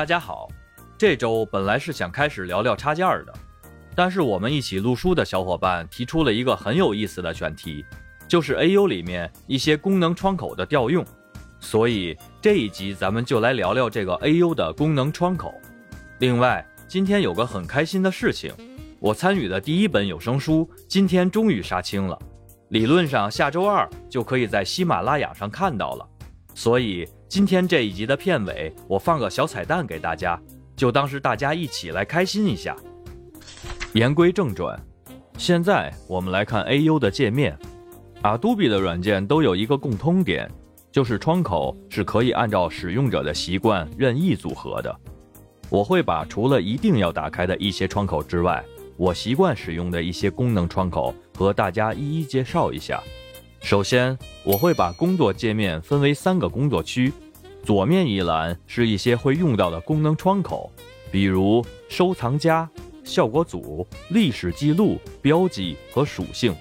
大家好，这周本来是想开始聊聊插件的，但是我们一起录书的小伙伴提出了一个很有意思的选题，就是 AU 里面一些功能窗口的调用，所以这一集咱们就来聊聊这个 AU 的功能窗口。另外，今天有个很开心的事情，我参与的第一本有声书今天终于杀青了，理论上下周二就可以在喜马拉雅上看到了，所以。今天这一集的片尾，我放个小彩蛋给大家，就当是大家一起来开心一下。言归正传，现在我们来看 AU 的界面。Adobe 的软件都有一个共通点，就是窗口是可以按照使用者的习惯任意组合的。我会把除了一定要打开的一些窗口之外，我习惯使用的一些功能窗口和大家一一介绍一下。首先，我会把工作界面分为三个工作区，左面一栏是一些会用到的功能窗口，比如收藏夹、效果组、历史记录、标记和属性。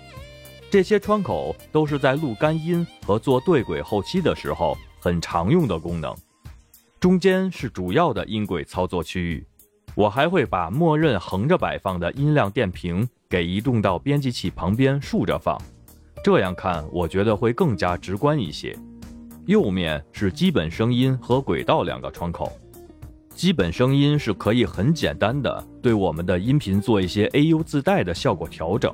这些窗口都是在录干音和做对轨后期的时候很常用的功能。中间是主要的音轨操作区域，我还会把默认横着摆放的音量电平给移动到编辑器旁边竖着放。这样看，我觉得会更加直观一些。右面是基本声音和轨道两个窗口。基本声音是可以很简单的对我们的音频做一些 AU 自带的效果调整，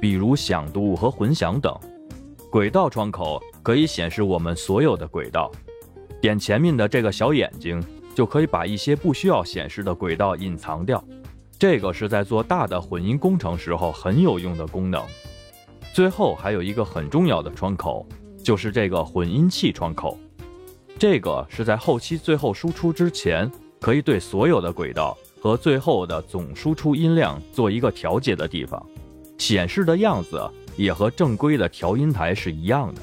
比如响度和混响等。轨道窗口可以显示我们所有的轨道，点前面的这个小眼睛就可以把一些不需要显示的轨道隐藏掉。这个是在做大的混音工程时候很有用的功能。最后还有一个很重要的窗口，就是这个混音器窗口。这个是在后期最后输出之前，可以对所有的轨道和最后的总输出音量做一个调节的地方。显示的样子也和正规的调音台是一样的。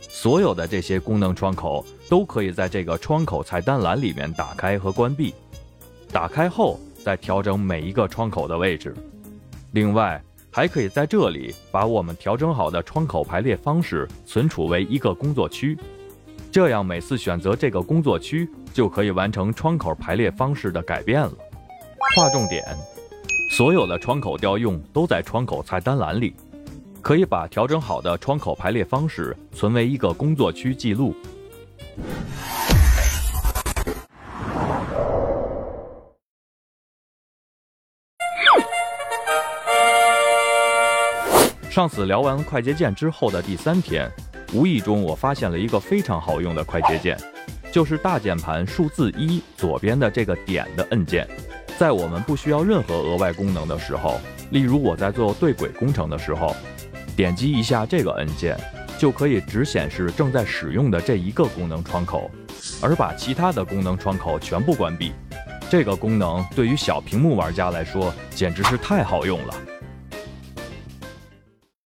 所有的这些功能窗口都可以在这个窗口菜单栏里面打开和关闭。打开后再调整每一个窗口的位置。另外。还可以在这里把我们调整好的窗口排列方式存储为一个工作区，这样每次选择这个工作区就可以完成窗口排列方式的改变了。划重点：所有的窗口调用都在窗口菜单栏里，可以把调整好的窗口排列方式存为一个工作区记录。上次聊完快捷键之后的第三天，无意中我发现了一个非常好用的快捷键，就是大键盘数字一左边的这个点的按键。在我们不需要任何额外功能的时候，例如我在做对轨工程的时候，点击一下这个按键，就可以只显示正在使用的这一个功能窗口，而把其他的功能窗口全部关闭。这个功能对于小屏幕玩家来说简直是太好用了。